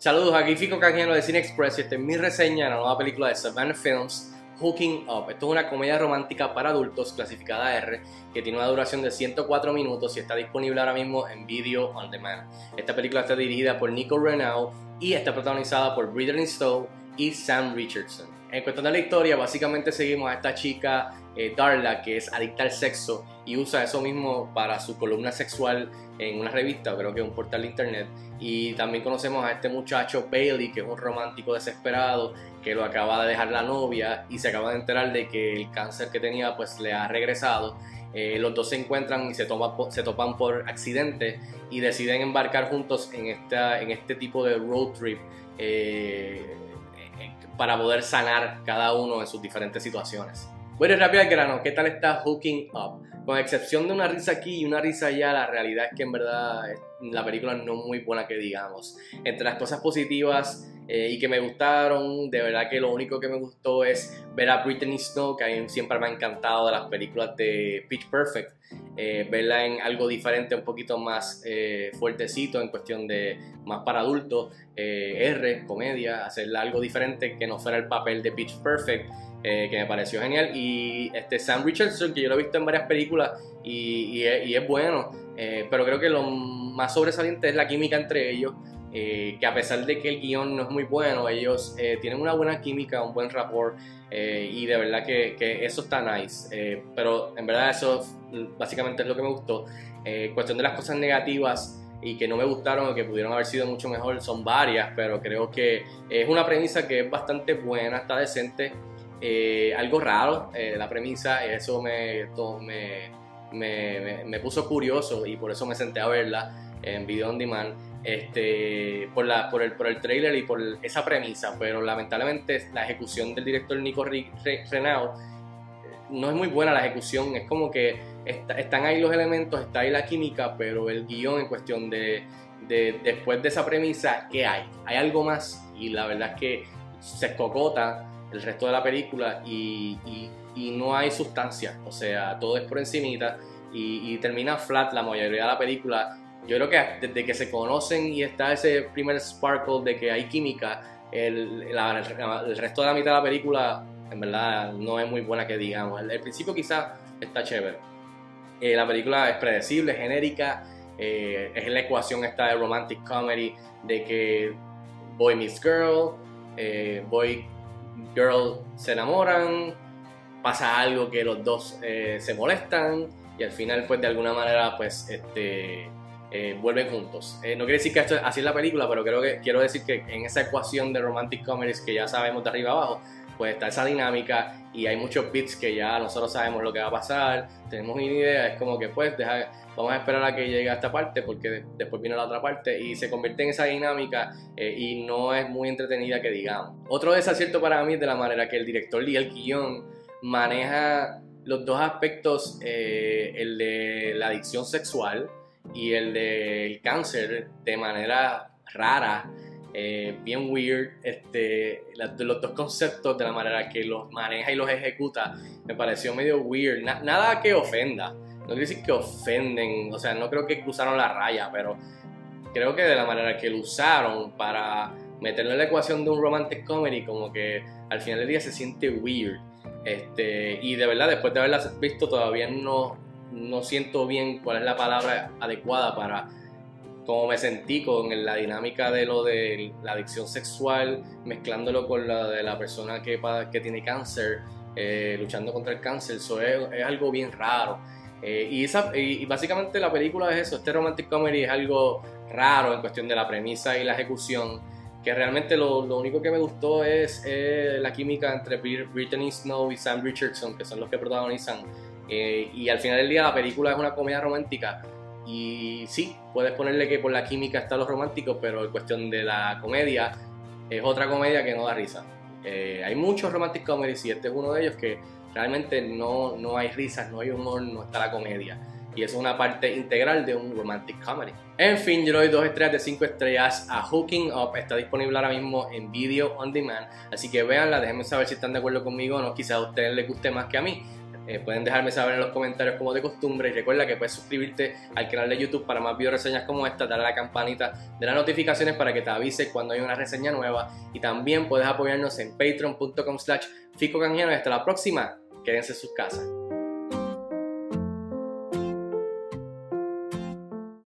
Saludos, aquí Fico Canjeno de Cine Express y esta es mi reseña de la nueva película de Savannah Films, Hooking Up. Esto es una comedia romántica para adultos clasificada R que tiene una duración de 104 minutos y está disponible ahora mismo en Video On Demand. Esta película está dirigida por Nico Renaud y está protagonizada por Britney Stowe y Sam Richardson. En cuestión de la historia, básicamente seguimos a esta chica eh, Darla que es adicta al sexo y usa eso mismo para su columna sexual en una revista, creo que es un portal de internet. Y también conocemos a este muchacho Bailey, que es un romántico desesperado, que lo acaba de dejar la novia y se acaba de enterar de que el cáncer que tenía pues le ha regresado. Eh, los dos se encuentran y se, topan por accidente y deciden embarcar juntos en, en este tipo de road trip. Eh, para poder sanar cada uno en sus diferentes situaciones. Bueno, rápido al grano, ¿qué tal está Hooking Up? Con excepción de una risa aquí y una risa allá, la realidad es que en verdad la película no es muy buena que digamos. Entre las cosas positivas eh, y que me gustaron, de verdad que lo único que me gustó es ver a Britney Snow, que a mí siempre me ha encantado de las películas de Pitch Perfect. Eh, verla en algo diferente, un poquito más eh, fuertecito en cuestión de más para adultos, eh, R, comedia, hacerla algo diferente que no fuera el papel de Pitch Perfect, que me pareció genial. Y este Sam Richardson, que yo lo he visto en varias películas y, es, bueno, pero creo que lo más sobresaliente es la química entre ellos. que a pesar de que el guion no es muy bueno, ellos tienen una buena química, un buen rapport y de verdad que, que eso está nice. pero en verdad eso básicamente es lo que me gustó. Eh, cuestión de las cosas negativas y que no me gustaron o que pudieron haber sido mucho mejor son varias, pero creo que es una premisa que es bastante buena, está decente. Eh, algo raro eh, la premisa, eso me, me, me, puso curioso y por eso me senté a verla en Video On Demand. Este, por, la, por, el, por el trailer y por esa premisa, pero lamentablemente la ejecución del director Nico Renaud no es muy buena la ejecución, es como que están ahí los elementos, está ahí la química, pero el guion en cuestión de, después de esa premisa, ¿qué hay? ¿Hay algo más? Y la verdad es que se escocota el resto de la película y, no hay sustancia, o sea, todo es por encimita y, termina flat la mayoría de la película. Yo creo que desde que se conocen y está ese primer sparkle de que hay química, el, el resto de la mitad de la película en verdad no es muy buena que digamos. El, principio quizás está chévere. Eh, la película es predecible, genérica, eh, es la ecuación esta de romantic comedy de que boy meets girl, eh, boy girl se enamoran, pasa algo que los dos se molestan y al final pues de alguna manera pues este vuelven juntos. no quiere decir que esto así es la película, pero que quiero decir que en esa ecuación de romantic comedies que ya sabemos de arriba abajo, pues está esa dinámica y hay muchos bits que ya nosotros sabemos lo que va a pasar, tenemos una idea, es como que pues deja, vamos a esperar a que llegue a esta parte porque después viene la otra parte y se convierte en esa dinámica eh, y no es muy entretenida que digamos. Otro desacierto para mí es de la manera que el director y el guion maneja los dos aspectos, eh, el de la adicción sexual y el del cáncer de manera rara eh, bien weird. Este, los dos conceptos de la manera que los maneja y los ejecuta me pareció medio weird. nada que ofenda. No quiero decir que ofenden, o sea, no creo que cruzaron la raya, pero creo que de la manera que lo usaron para meterlo en la ecuación de un romantic comedy, como que al final del día se siente weird. Este, y de verdad, después de haberla visto, todavía no, no siento bien cuál es la palabra adecuada para como me sentí con la dinámica de lo de la adicción sexual, mezclándolo con la de la persona que, que tiene cáncer, eh, luchando contra el cáncer, eso es, algo bien raro. Eh, y, esa, y, básicamente la película es eso, este romantic comedy es algo raro en cuestión de la premisa y la ejecución, que realmente lo, lo único que me gustó es la química entre Brittany Snow y Sam Richardson, que son los que protagonizan. Eh, y al final del día la película es una comedia romántica, y sí, puedes ponerle que por la química está lo romántico, pero en cuestión de la comedia, es otra comedia que no da risa. Eh, hay muchos romantic comedies y este es uno de ellos que realmente no, no hay risas, no hay humor, no está la comedia. Y eso es una parte integral de un romantic comedy. En fin, yo le doy dos estrellas de cinco estrellas a Hooking Up. Está disponible ahora mismo en Video On Demand. Así que véanla, déjenme saber si están de acuerdo conmigo o no. Quizás a ustedes les guste más que a mí. Eh, pueden dejarme saber en los comentarios como de costumbre. Y recuerda que puedes suscribirte al canal de YouTube para más video reseñas como esta, darle a la campanita de las notificaciones para que te avise cuando hay una reseña nueva. Y también puedes apoyarnos en patreon.com slash fico y hasta la próxima, quédense en sus casas.